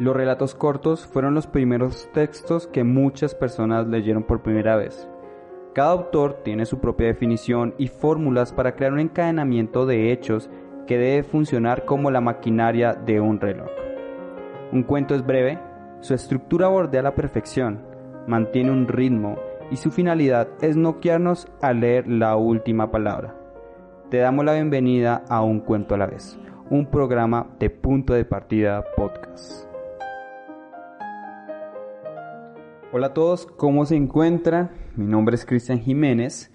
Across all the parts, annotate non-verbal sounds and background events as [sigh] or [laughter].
Los relatos cortos fueron los primeros textos que muchas personas leyeron por primera vez. Cada autor tiene su propia definición y fórmulas para crear un encadenamiento de hechos que debe funcionar como la maquinaria de un reloj. Un cuento es breve, su estructura bordea la perfección, mantiene un ritmo y su finalidad es noquearnos al leer la última palabra. Te damos la bienvenida a Un Cuento a la vez, un programa de punto de partida podcast. Hola a todos, ¿cómo se encuentran? Mi nombre es Cristian Jiménez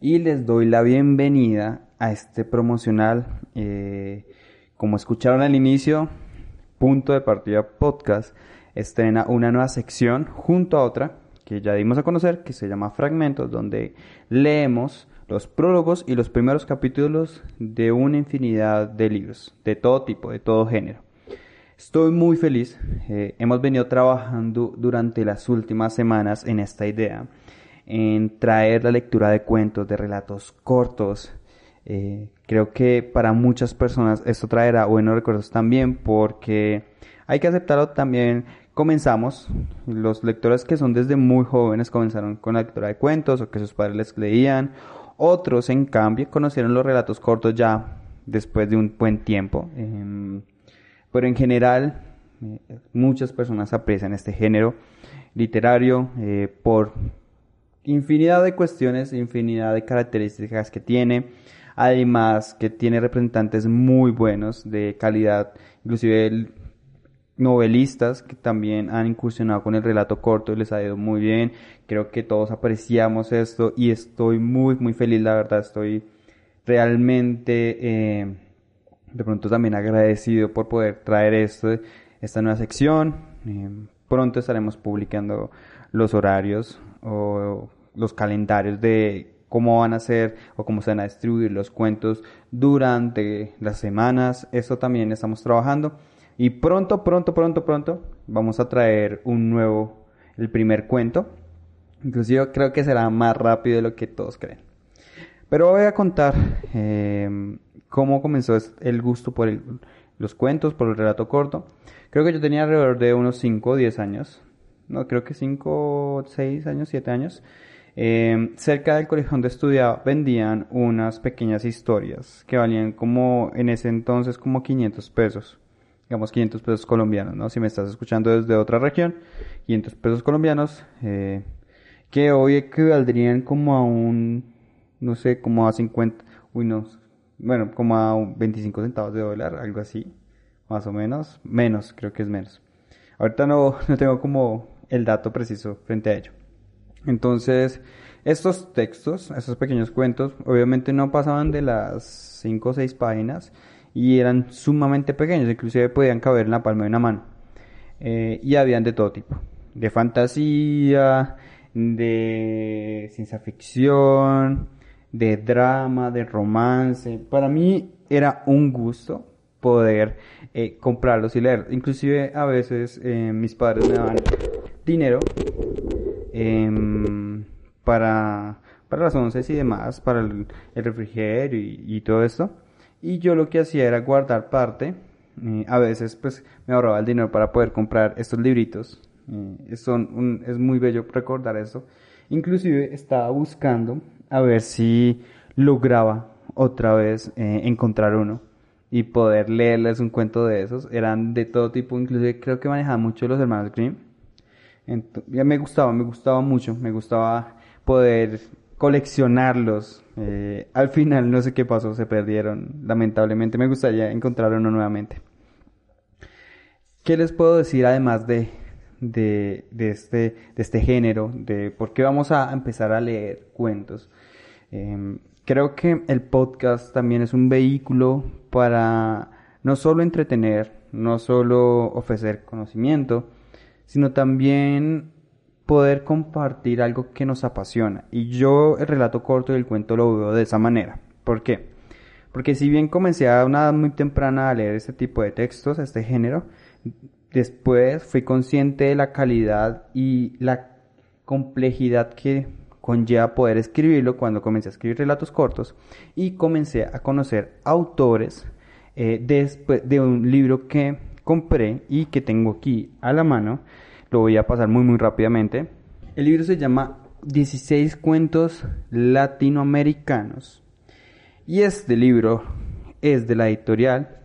y les doy la bienvenida a este promocional. Eh, como escucharon al inicio, Punto de Partida Podcast estrena una nueva sección junto a otra que ya dimos a conocer que se llama Fragmentos, donde leemos los prólogos y los primeros capítulos de una infinidad de libros, de todo tipo, de todo género. Estoy muy feliz. Eh, hemos venido trabajando durante las últimas semanas en esta idea, en traer la lectura de cuentos, de relatos cortos. Eh, creo que para muchas personas esto traerá buenos recuerdos también porque hay que aceptarlo también. Comenzamos, los lectores que son desde muy jóvenes comenzaron con la lectura de cuentos o que sus padres les leían. Otros, en cambio, conocieron los relatos cortos ya después de un buen tiempo. Em, pero en general eh, muchas personas aprecian este género literario eh, por infinidad de cuestiones, infinidad de características que tiene, además que tiene representantes muy buenos de calidad, inclusive novelistas que también han incursionado con el relato corto y les ha ido muy bien. Creo que todos apreciamos esto y estoy muy, muy feliz, la verdad, estoy realmente eh, de pronto también agradecido por poder traer esto, esta nueva sección. Eh, pronto estaremos publicando los horarios o los calendarios de cómo van a ser o cómo se van a distribuir los cuentos durante las semanas. Esto también estamos trabajando. Y pronto, pronto, pronto, pronto vamos a traer un nuevo, el primer cuento. Inclusive creo que será más rápido de lo que todos creen. Pero voy a contar eh, cómo comenzó el gusto por los cuentos, por el relato corto. Creo que yo tenía alrededor de unos 5 o 10 años. No, creo que 5, 6 años, 7 años. Eh, cerca del colegio donde estudiaba vendían unas pequeñas historias que valían como en ese entonces como 500 pesos. Digamos 500 pesos colombianos, ¿no? Si me estás escuchando desde otra región, 500 pesos colombianos, eh, que hoy equivaldrían como a un, no sé, como a 50, uy no, bueno, como a 25 centavos de dólar, algo así, más o menos, menos, creo que es menos. Ahorita no, [laughs] no tengo como el dato preciso frente a ello. Entonces, estos textos, estos pequeños cuentos, obviamente no pasaban de las 5 o 6 páginas y eran sumamente pequeños, inclusive podían caber en la palma de una mano. Eh, y habían de todo tipo, de fantasía, de ciencia ficción, de drama, de romance. Para mí era un gusto poder eh, comprarlos y leer. Inclusive a veces eh, mis padres me daban dinero em, para, para las once y demás, para el, refrigerio y, todo esto. Y yo lo que hacía era guardar parte. Eh, a veces pues me ahorraba el dinero para poder comprar estos libritos. es muy bello recordar eso. Inclusive estaba buscando a ver si lograba otra vez eh, encontrar uno y poder leerles un cuento de esos. Eran de todo tipo, inclusive creo que manejaban mucho los hermanos Grimm. ya me gustaba, me gustaba mucho, me gustaba poder coleccionarlos. Eh, al final no sé qué pasó, se perdieron. Lamentablemente me gustaría encontrar uno nuevamente. ¿Qué les puedo decir además de, de, de, este, de este género? De por qué vamos a empezar a leer cuentos. Em, creo que el podcast también es un vehículo para no solo entretener, no solo ofrecer conocimiento, sino también poder compartir algo que nos apasiona. Y yo el relato corto y el cuento lo veo de esa manera. ¿Por qué? Porque si bien comencé a una edad muy temprana a leer este tipo de textos, este género, después fui consciente de la calidad y la complejidad que conlleva poder escribirlo cuando comencé a escribir relatos cortos y comencé a conocer autores eh, después de un libro que compré y que tengo aquí a la mano. Lo voy a pasar muy muy rápidamente. El libro se llama 16 cuentos latinoamericanos y este libro es de la editorial.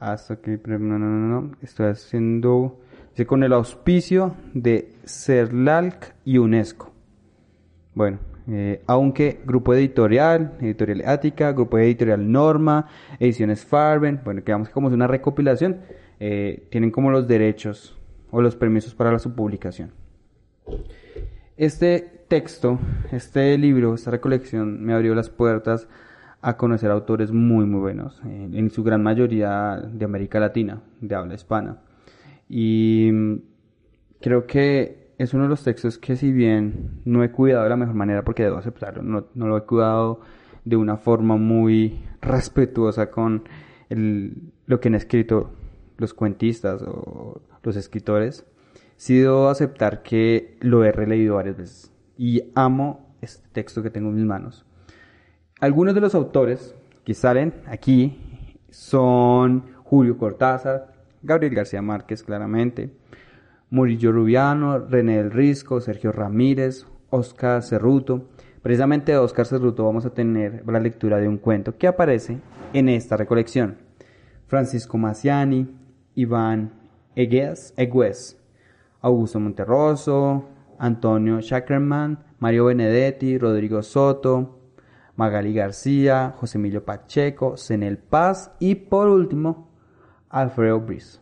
Hasta que no, no, no, no, estoy haciendo con el auspicio de CERLALC y UNESCO. Bueno, eh, aunque Grupo Editorial, Editorial Ática, Grupo Editorial Norma, Ediciones Farben, bueno, que vamos como es una recopilación, eh, tienen como los derechos o los permisos para la, su publicación. Este texto, este libro, esta recolección me abrió las puertas a conocer autores muy muy buenos, en su gran mayoría de América Latina, de habla hispana. Y mm, creo que es uno de los textos que si bien no he cuidado de la mejor manera, porque debo aceptarlo, no, lo he cuidado de una forma muy respetuosa con lo que han escrito los cuentistas o los escritores, sí debo aceptar que lo he releído varias veces y amo este texto que tengo en mis manos. Algunos de los autores que salen aquí son Julio Cortázar, Gabriel García Márquez claramente, Murillo Rubiano, René del Risco, Sergio Ramírez, Oscar Cerruto. Precisamente de Oscar Cerruto vamos a tener la lectura de un cuento que aparece en esta recolección. Francisco Maciani, Iván Egues, Egues Augusto Monterroso, Antonio Schackerman, Mario Benedetti, Rodrigo Soto, Magali García, José Emilio Pacheco, Senel Paz y por último Alfredo Brice.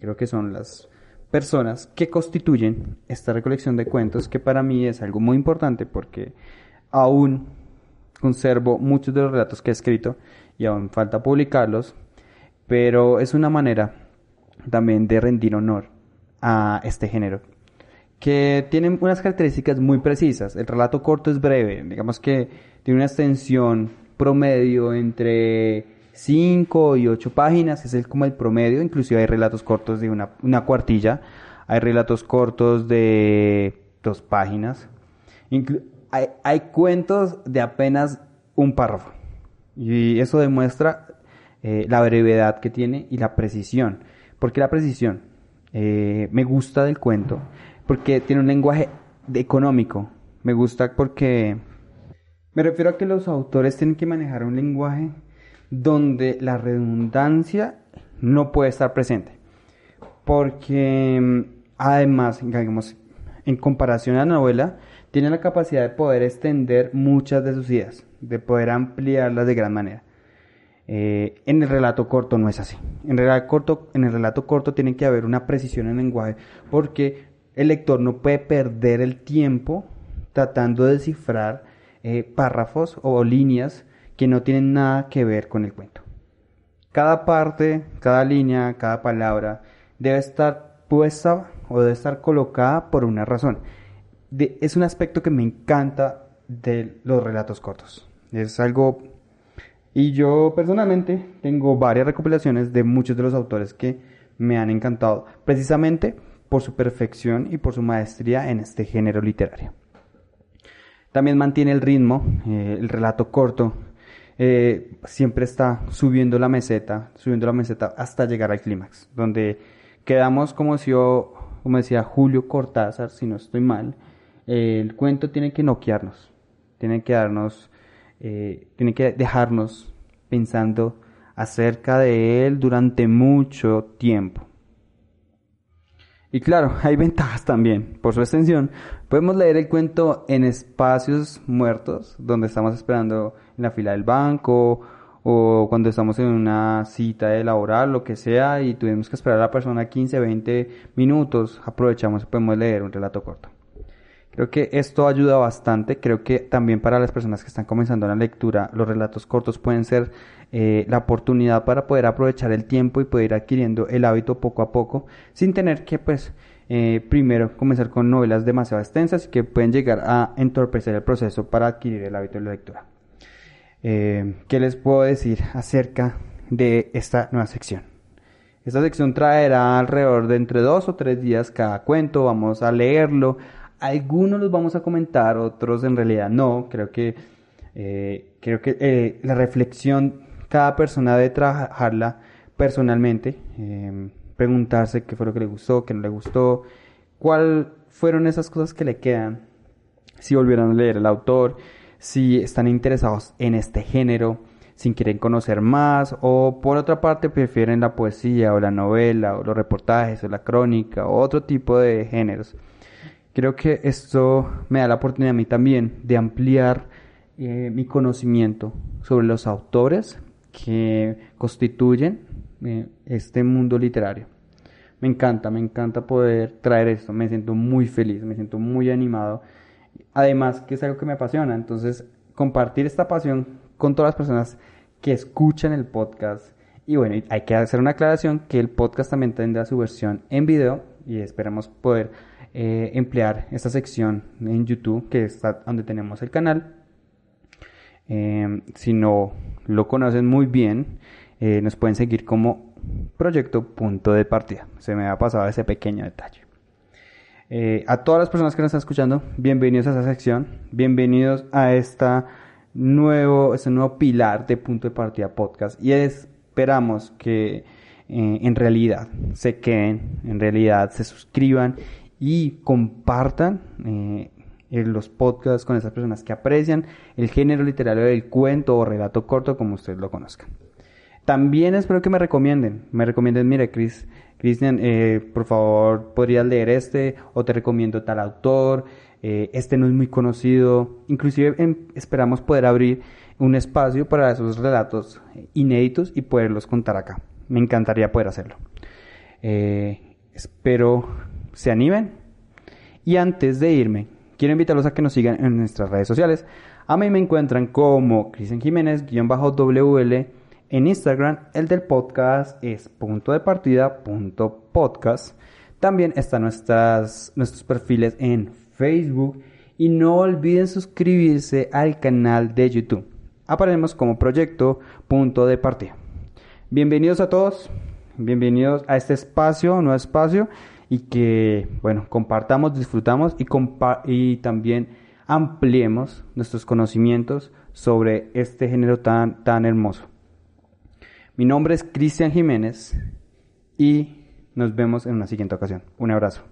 Creo que son las personas que constituyen esta recolección de cuentos que para mí es algo muy importante porque aún conservo muchos de los relatos que he escrito y aún falta publicarlos, pero es una manera también de rendir honor a este género que tiene unas características muy precisas. El relato corto es breve, digamos que tiene una extensión promedio entre 5 y 8 páginas, es el, como el promedio, inclusive hay relatos cortos de una, cuartilla, hay relatos cortos de dos páginas, hay, hay, cuentos de apenas un párrafo, y eso demuestra eh, la brevedad que tiene y la precisión. ¿Por qué la precisión? Eh, me gusta del cuento, porque tiene un lenguaje económico, me gusta porque me refiero a que los autores tienen que manejar un lenguaje donde la redundancia no puede estar presente. Porque mm, además, digamos, en comparación a la novela, tiene la capacidad de poder extender muchas de sus ideas, de poder ampliarlas de gran manera. Eh, en el relato corto no es así. En el relato corto, en el relato corto tiene que haber una precisión en el lenguaje porque el lector no puede perder el tiempo tratando de descifrar eh, párrafos o líneas que no tienen nada que ver con el cuento. Cada parte, cada línea, cada palabra debe estar puesta o debe estar colocada por una razón. es un aspecto que me encanta de los relatos cortos. Es algo... Y yo personalmente tengo varias recopilaciones de muchos de los autores que me han encantado, precisamente por su perfección y por su maestría en este género literario. También mantiene el ritmo, eh, el relato corto. Eh, siempre está subiendo la meseta, subiendo la meseta hasta llegar al clímax, donde quedamos como si yo, como decía Julio Cortázar, si no estoy mal, eh, el cuento tiene que noquearnos, tiene que darnos, tiene que dejarnos pensando acerca de él durante mucho tiempo. Y claro, [laughs] hay ventajas también. Por su extensión, podemos leer el cuento en espacios muertos, donde estamos esperando en la fila del banco o cuando estamos en una cita de laboral, lo que sea, y tuvimos que esperar a la persona 15, 20 minutos, aprovechamos y podemos leer un relato corto. Creo que esto ayuda bastante. Creo que también para las personas que están comenzando la lectura, los relatos cortos pueden ser eh, la oportunidad para poder aprovechar el tiempo y poder ir adquiriendo el hábito poco a poco, sin tener que, pues, eh, primero comenzar con novelas demasiado extensas que pueden llegar a entorpecer el proceso para adquirir el hábito de la lectura. Eh, ¿Qué les puedo decir acerca de esta nueva sección? Esta sección traerá alrededor de entre dos o tres días cada cuento, vamos a leerlo, algunos los vamos a comentar, otros en realidad no. Creo que, eh, creo que eh, la reflexión, cada persona debe trabajarla personalmente, em, preguntarse qué fue lo que le gustó, qué no le gustó, cuáles fueron esas cosas que le quedan, si volvieron a leer el autor, si están interesados en este género, si quieren conocer más, o por otra parte prefieren la poesía o la novela o los reportajes o la crónica o otro tipo de géneros. Creo que esto me da la oportunidad a mí también de ampliar eh, mi conocimiento sobre los autores que constituyen eh, este mundo literario. Me encanta, me encanta poder traer esto, me siento muy feliz, me siento muy animado. Además que es algo que me apasiona, entonces compartir esta pasión con todas las personas que escuchan el podcast. Y bueno, hay que hacer una aclaración que el podcast también tendrá su versión en video y esperamos poder eh, emplear esta sección en YouTube, que está donde tenemos el canal. Eh, si no lo conocen muy bien, eh, nos pueden seguir como proyecto punto de partida. Se me ha pasado ese pequeño detalle. a todas las personas que nos están escuchando, bienvenidos a esta sección, bienvenidos a este nuevo pilar de punto de partida podcast y esperamos que en realidad se queden, en realidad se suscriban y compartan eh, los podcasts con esas personas que aprecian el género literario del cuento o relato corto como ustedes lo conozcan. También espero que me recomienden, me recomienden, mire Chris, Cristian, eh, por favor, podrías leer este o te recomiendo tal autor, eh, este no es muy conocido, inclusive em, esperamos poder abrir un espacio para esos relatos inéditos y poderlos contar acá. Me encantaría poder hacerlo. espero se animen. Y antes de irme, quiero invitarlos a que nos sigan en nuestras redes sociales. A mí me encuentran como Cristian Jiménez-WL en Instagram. El del podcast es punto de partida punto podcast. También están nuestras, nuestros perfiles en Facebook. Y no olviden suscribirse al canal de YouTube. Aparecemos como proyecto punto de partida. Bienvenidos a todos. Bienvenidos a este espacio, nuevo espacio y que, bueno, compartamos, disfrutamos y, y también ampliemos nuestros conocimientos sobre este género tan, tan hermoso. Mi nombre es Cristian Jiménez y nos vemos en una siguiente ocasión. Un abrazo.